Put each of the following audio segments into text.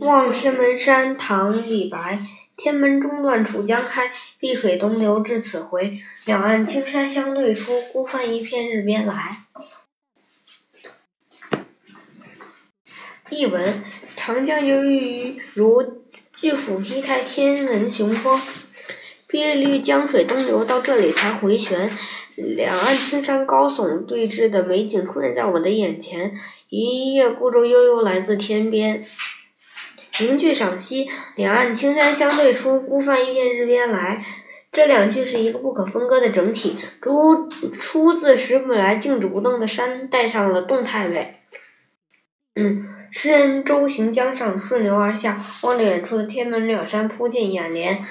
望天门山，唐·李白。天门中断楚江开，碧水东流至此回。两岸青山相对出，孤帆一片日边来。译文：长江流域如巨斧劈开天门雄风，碧绿江水东流到这里才回旋。两岸青山高耸对峙的美景出现在我的眼前，一叶孤舟悠悠来自天边。名句赏析：两岸青山相对出，孤帆一片日边来。这两句是一个不可分割的整体。出出自石本来静止不动的山，带上了动态美。嗯，诗人舟行江上，顺流而下，望着远处的天门两山扑进眼帘。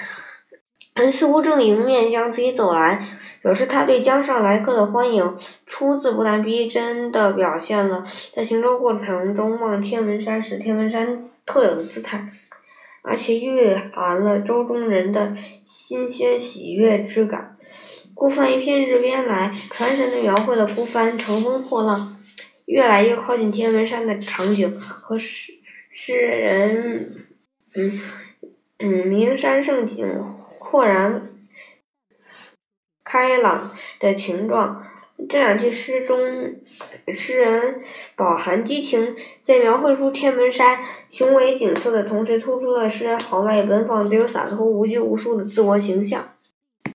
似乎正迎面向自己走来，表示他对江上来客的欢迎。出自不但逼真的表现了在行舟过程中望天门山时天门山特有的姿态，而且蕴含了舟中人的新鲜喜悦之感。孤帆一片日边来，传神的描绘了孤帆乘风破浪，越来越靠近天门山的场景和诗诗人嗯嗯名山胜景。豁然开朗的情状，这两句诗中，诗人饱含激情，在描绘出天门山雄伟景色的同时，突出了诗人豪迈奔放、自由洒脱、无拘无束的自我形象。